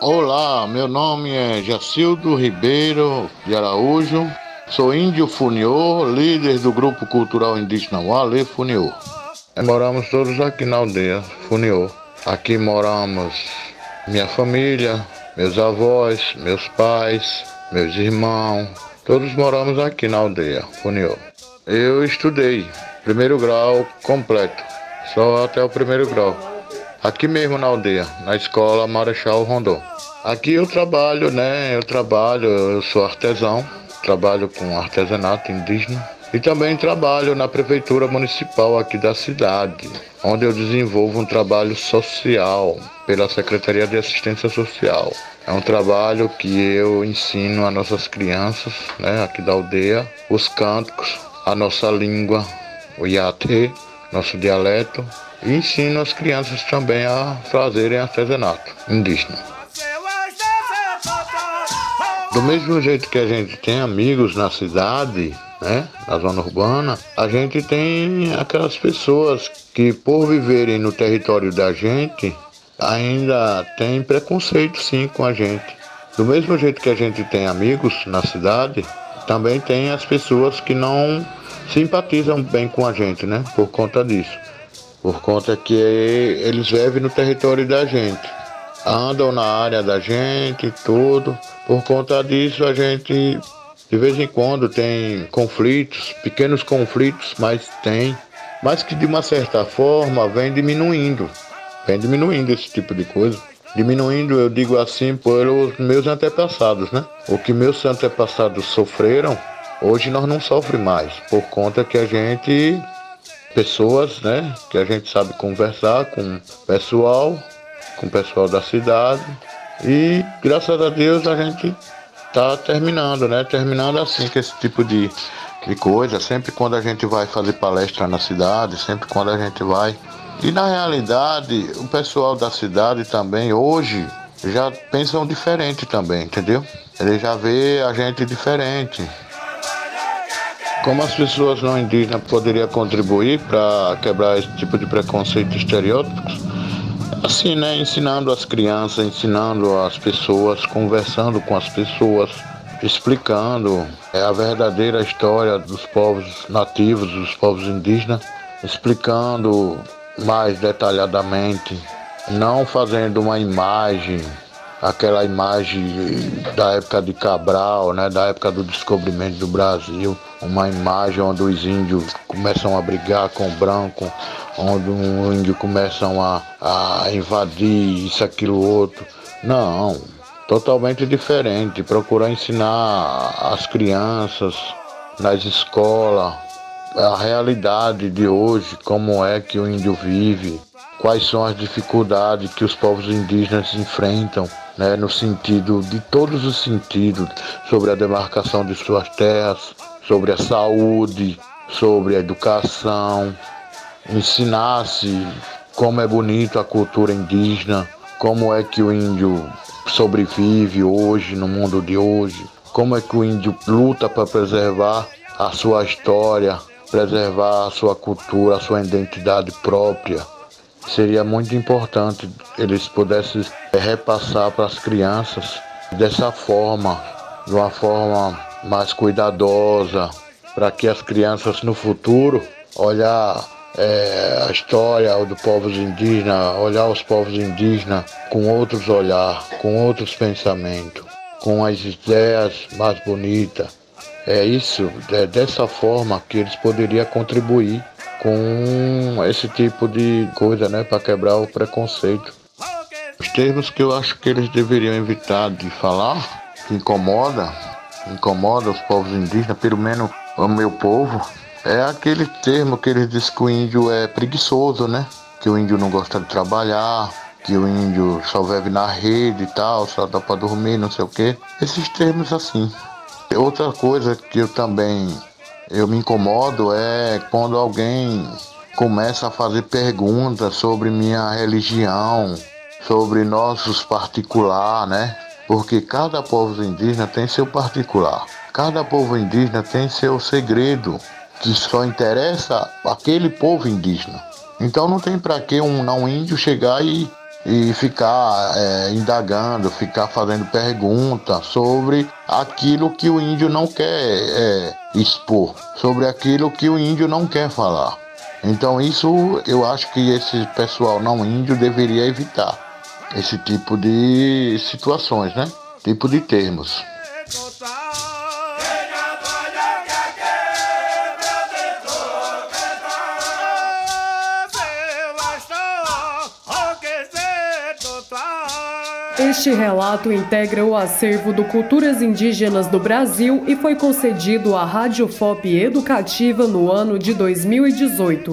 Olá, meu nome é Jacildo Ribeiro de Araújo. Sou índio Funiô, líder do grupo cultural indígena Wale Funiô. Moramos todos aqui na aldeia Funiô. Aqui moramos minha família, meus avós, meus pais, meus irmãos. Todos moramos aqui na aldeia Funiô. Eu estudei primeiro grau completo, só até o primeiro grau. Aqui mesmo na aldeia, na escola Marechal Rondon. Aqui eu trabalho, né? Eu trabalho, eu sou artesão, trabalho com artesanato indígena e também trabalho na prefeitura municipal aqui da cidade, onde eu desenvolvo um trabalho social pela Secretaria de Assistência Social. É um trabalho que eu ensino a nossas crianças, né, aqui da aldeia, os cânticos, a nossa língua, o iate, nosso dialeto, e ensino as crianças também a fazerem artesanato indígena. Do mesmo jeito que a gente tem amigos na cidade, né, na zona urbana, a gente tem aquelas pessoas que, por viverem no território da gente, ainda tem preconceito sim com a gente. Do mesmo jeito que a gente tem amigos na cidade, também tem as pessoas que não simpatizam bem com a gente, né? Por conta disso. Por conta que eles vivem no território da gente. Andam na área da gente tudo. Por conta disso a gente de vez em quando tem conflitos, pequenos conflitos, mas tem. Mas que de uma certa forma vem diminuindo. Vem diminuindo esse tipo de coisa. Diminuindo, eu digo assim, pelos meus antepassados, né? O que meus antepassados sofreram, hoje nós não sofremos mais. Por conta que a gente, pessoas, né? Que a gente sabe conversar com pessoal, com o pessoal da cidade. E graças a Deus a gente tá terminando, né? Terminando assim com esse tipo de, de coisa. Sempre quando a gente vai fazer palestra na cidade, sempre quando a gente vai. E na realidade, o pessoal da cidade também hoje já pensam diferente também, entendeu? Ele já vê a gente diferente. Como as pessoas não indígenas poderiam contribuir para quebrar esse tipo de preconceito e estereótipos? Assim, né? Ensinando as crianças, ensinando as pessoas, conversando com as pessoas, explicando é, a verdadeira história dos povos nativos, dos povos indígenas, explicando mais detalhadamente, não fazendo uma imagem, aquela imagem da época de Cabral, né, da época do descobrimento do Brasil, uma imagem onde os índios começam a brigar com o branco, onde os índios começam a, a invadir isso, aquilo, outro. Não, totalmente diferente. Procurar ensinar as crianças nas escolas a realidade de hoje, como é que o índio vive, quais são as dificuldades que os povos indígenas enfrentam, né, no sentido de todos os sentidos, sobre a demarcação de suas terras, sobre a saúde, sobre a educação, ensinasse como é bonito a cultura indígena, como é que o índio sobrevive hoje no mundo de hoje, como é que o índio luta para preservar a sua história, preservar a sua cultura, a sua identidade própria. Seria muito importante eles pudessem repassar para as crianças dessa forma, de uma forma mais cuidadosa, para que as crianças no futuro olhar é, a história dos povos indígenas, olhar os povos indígenas com outros olhar, com outros pensamentos, com as ideias mais bonitas. É isso, é dessa forma que eles poderiam contribuir com esse tipo de coisa, né, para quebrar o preconceito. Os termos que eu acho que eles deveriam evitar de falar, que incomoda, incomoda os povos indígenas, pelo menos o meu povo, é aquele termo que eles dizem que o índio é preguiçoso, né? Que o índio não gosta de trabalhar, que o índio só vive na rede e tal, só dá para dormir, não sei o quê. Esses termos assim. Outra coisa que eu também eu me incomodo é quando alguém começa a fazer perguntas sobre minha religião, sobre nossos particular, né? Porque cada povo indígena tem seu particular. Cada povo indígena tem seu segredo que só interessa aquele povo indígena. Então não tem para que um não índio chegar e e ficar é, indagando, ficar fazendo perguntas sobre aquilo que o índio não quer é, expor, sobre aquilo que o índio não quer falar. Então isso eu acho que esse pessoal não índio deveria evitar esse tipo de situações, né? Tipo de termos. Este relato integra o acervo do Culturas Indígenas do Brasil e foi concedido à Rádio FOP Educativa no ano de 2018.